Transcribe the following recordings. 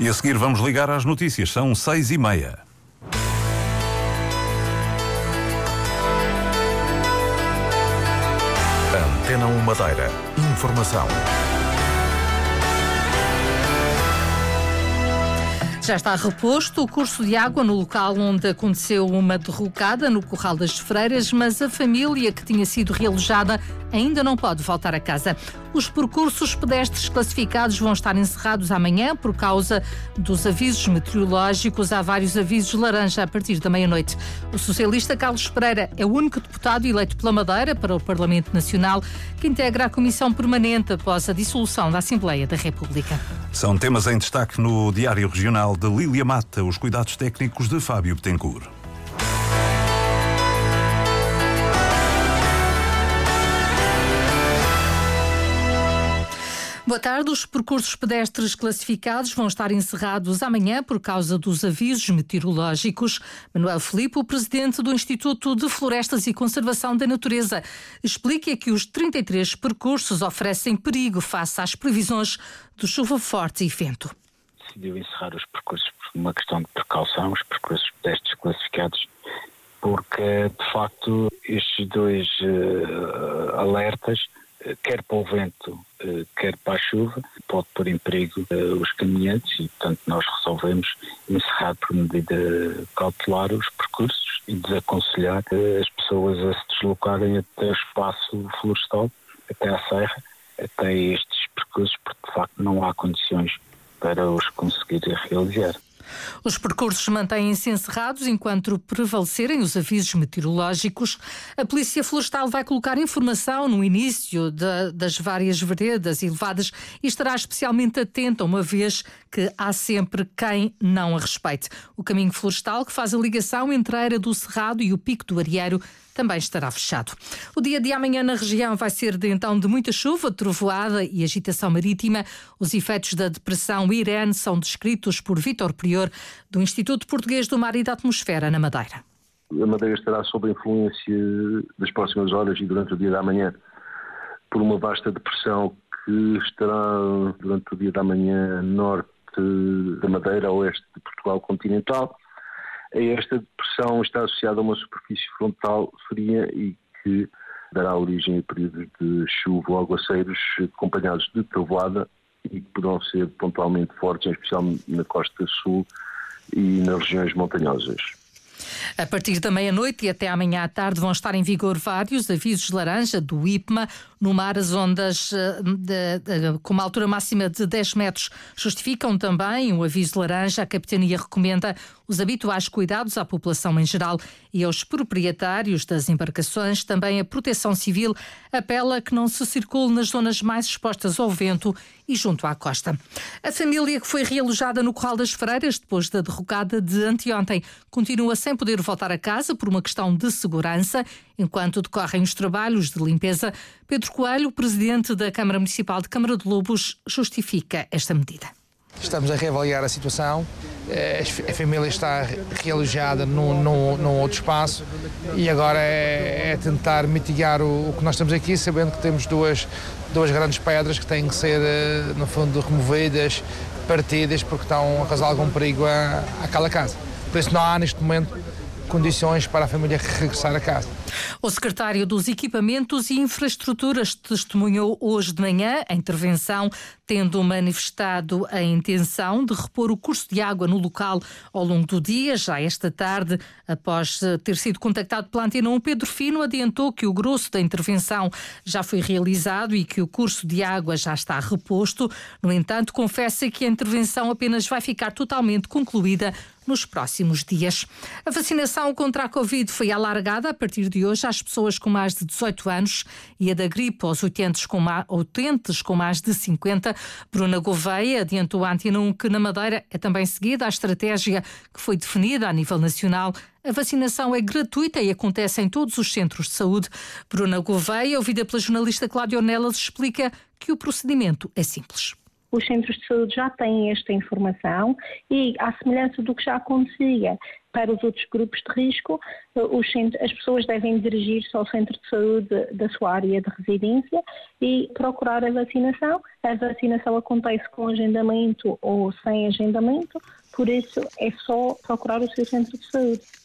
E a seguir vamos ligar às notícias. São seis e meia. Antena 1 Madeira. Informação. Já está reposto o curso de água no local onde aconteceu uma derrocada no Corral das Freiras, mas a família que tinha sido realojada ainda não pode voltar a casa. Os percursos pedestres classificados vão estar encerrados amanhã por causa dos avisos meteorológicos. Há vários avisos laranja a partir da meia-noite. O socialista Carlos Pereira é o único deputado eleito pela Madeira para o Parlamento Nacional que integra a Comissão Permanente após a dissolução da Assembleia da República. São temas em destaque no Diário Regional de Lília Mata, os cuidados técnicos de Fábio Betancourt. Boa tarde. Os percursos pedestres classificados vão estar encerrados amanhã por causa dos avisos meteorológicos. Manuel Filipe, o presidente do Instituto de Florestas e Conservação da Natureza, explica que os 33 percursos oferecem perigo face às previsões de chuva forte e vento. Decidiu encerrar os percursos por uma questão de precaução, os percursos pedestres classificados, porque de facto estes dois uh, alertas quer para o vento, eh, quer para a chuva, pode pôr em perigo eh, os caminhantes e, portanto, nós resolvemos encerrar por medida cautelar os percursos e desaconselhar eh, as pessoas a se deslocarem até o espaço florestal, até à serra, até estes percursos, porque de facto não há condições para os conseguir realizar. Os percursos mantêm-se encerrados enquanto prevalecerem os avisos meteorológicos. A Polícia Florestal vai colocar informação no início de, das várias veredas elevadas e estará especialmente atenta, uma vez que há sempre quem não a respeite. O caminho florestal, que faz a ligação entre a Era do Cerrado e o Pico do Arieiro, também estará fechado. O dia de amanhã na região vai ser de então de muita chuva, trovoada e agitação marítima. Os efeitos da depressão Irene são descritos por Vítor Prior, do Instituto Português do Mar e da Atmosfera, na Madeira. A Madeira estará sob a influência das próximas horas e durante o dia da manhã por uma vasta depressão que estará durante o dia da manhã norte da Madeira, oeste de Portugal continental esta depressão está associada a uma superfície frontal fria e que dará origem a períodos de chuva ou aguaceiros acompanhados de trovoada e que poderão ser pontualmente fortes, em especial na costa sul e nas regiões montanhosas. A partir da meia-noite e até amanhã à tarde vão estar em vigor vários avisos laranja do IPMA. No mar, as ondas eh, de, de, com uma altura máxima de 10 metros justificam também o aviso laranja. A Capitania recomenda os habituais cuidados à população em geral e aos proprietários das embarcações. Também a Proteção Civil apela que não se circule nas zonas mais expostas ao vento e junto à costa. A família que foi realojada no Corral das Freiras depois da derrocada de anteontem continua sem poder voltar a casa por uma questão de segurança. Enquanto decorrem os trabalhos de limpeza, Pedro Coelho, presidente da Câmara Municipal de Câmara de Lobos, justifica esta medida. Estamos a reavaliar a situação. Eh, a família está realojada num, num, num outro espaço e agora é, é tentar mitigar o, o, que nós estamos aqui, sabendo que temos duas, duas grandes pedras que têm que ser, eh, no fundo, removidas, partidas, porque estão a causar algum perigo àquela casa. Por isso não há neste momento condições para a família regressar a casa. O secretário dos Equipamentos e Infraestruturas testemunhou hoje de manhã a intervenção, tendo manifestado a intenção de repor o curso de água no local ao longo do dia. Já esta tarde, após ter sido contactado pela Antena 1, Pedro Fino adiantou que o grosso da intervenção já foi realizado e que o curso de água já está reposto. No entanto, confessa que a intervenção apenas vai ficar totalmente concluída nos próximos dias. A vacinação contra a Covid foi alargada a partir de hoje às pessoas com mais de 18 anos e a da gripe aos utentes com, ma utentes com mais de 50. Bruna Gouveia adiantou à Antena 1 que na Madeira é também seguida a estratégia que foi definida a nível nacional a vacinação é gratuita e acontece em todos os centros de saúde. Bruna Gouveia, ouvida pela jornalista Cláudia Onelas, explica que o procedimento é simples. Os centros de saúde já têm esta informação e, à semelhança do que já acontecia para os outros grupos de risco, centros, as pessoas devem dirigir-se ao centro de saúde da sua área de residência e procurar a vacinação. A vacinação acontece com agendamento ou sem agendamento, por isso é só procurar o seu centro de saúde.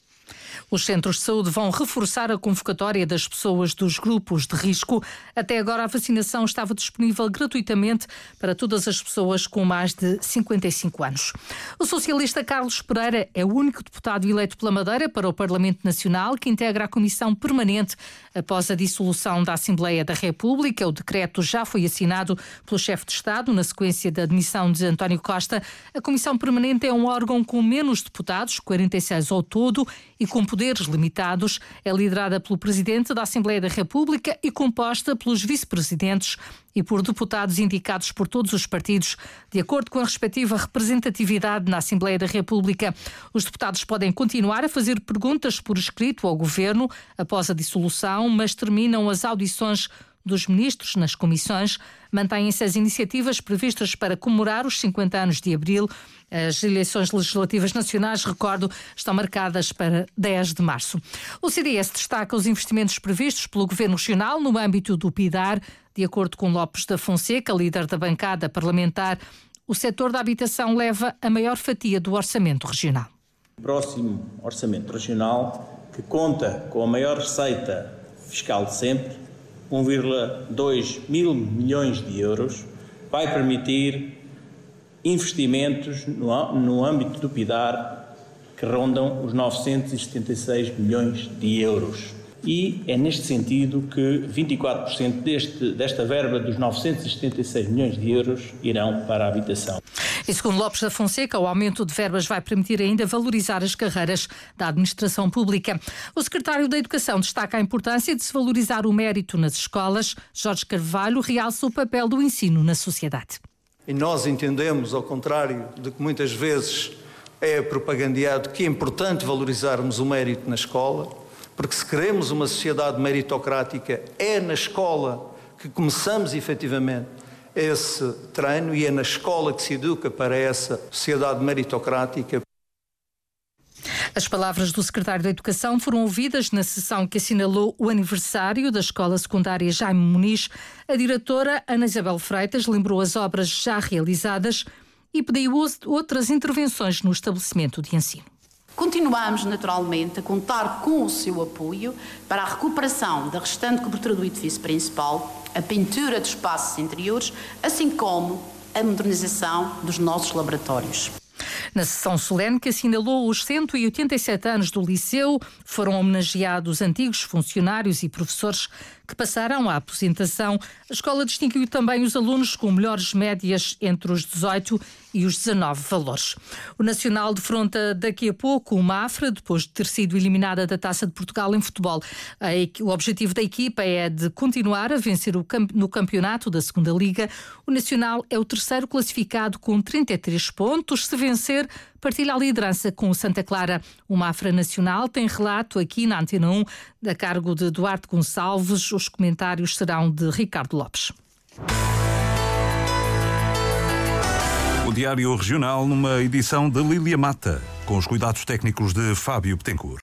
Os centros de saúde vão reforçar a convocatória das pessoas dos grupos de risco. Até agora, a vacinação estava disponível gratuitamente para todas as pessoas com mais de 55 anos. O socialista Carlos Pereira é o único deputado eleito pela Madeira para o Parlamento Nacional que integra a Comissão Permanente após a dissolução da Assembleia da República. O decreto já foi assinado pelo chefe de Estado na sequência da admissão de António Costa. A Comissão Permanente é um órgão com menos deputados, 46 ao todo, e com poderes limitados. É liderada pelo Presidente da Assembleia da República e composta pelos vice-presidentes e por deputados indicados por todos os partidos, de acordo com a respectiva representatividade na Assembleia da República. Os deputados podem continuar a fazer perguntas por escrito ao Governo após a dissolução, mas terminam as audições dos ministros nas comissões. Mantêm-se as iniciativas previstas para comemorar os 50 anos de abril. As eleições legislativas nacionais, recordo, estão marcadas para 10 de março. O CDS destaca os investimentos previstos pelo Governo Regional no âmbito do PIDAR. De acordo com Lopes da Fonseca, líder da bancada parlamentar, o setor da habitação leva a maior fatia do orçamento regional. O próximo orçamento regional, que conta com a maior receita fiscal de sempre, 1,2 mil milhões de euros, vai permitir investimentos no, âmbito do PIDAR que rondam os 976 milhões de euros. E é neste sentido que 24% deste, desta verba dos 976 milhões de euros irão para a habitação. E segundo Lopes da Fonseca, o aumento de verbas vai permitir ainda valorizar as carreiras da administração pública. O secretário da Educação destaca a importância de se valorizar o mérito nas escolas. Jorge Carvalho realça o papel do ensino na sociedade. E nós entendemos, ao contrário de que muitas vezes é propagandeado, que é importante valorizarmos o mérito na escola, porque se queremos uma sociedade meritocrática, é na escola que começamos efetivamente esse treino e é na escola que se educa para essa sociedade meritocrática. As palavras do secretário da Educação foram ouvidas na sessão que assinalou o aniversário da Escola Secundária Jaime Muniz. A diretora Ana Isabel Freitas lembrou as obras já realizadas e pediu outras intervenções no estabelecimento de ensino. Continuamos, naturalmente, a contar com o seu apoio para a recuperação da restante cobertura do edifício principal, a pintura dos espaços interiores, assim como a modernização dos nossos laboratórios. Na sessão solene que assinalou os 187 anos do Liceu, foram homenageados antigos funcionários e professores que passaram à aposentação. A escola distinguiu também os alunos com melhores médias entre os 18 e os 19 valores. O Nacional defronta daqui a pouco o Mafra, depois de ter sido eliminada da Taça de Portugal em futebol. O objetivo da equipa é de continuar a vencer no campeonato da Segunda Liga. O Nacional é o terceiro classificado com 33 pontos. Se vencer, partilha a liderança com o Santa Clara. O Mafra Nacional tem relato aqui na Antena 1, a cargo de Duarte Gonçalves. Os comentários serão de Ricardo Lopes. O Diário Regional numa edição de Lília Mata, com os cuidados técnicos de Fábio Betancourt.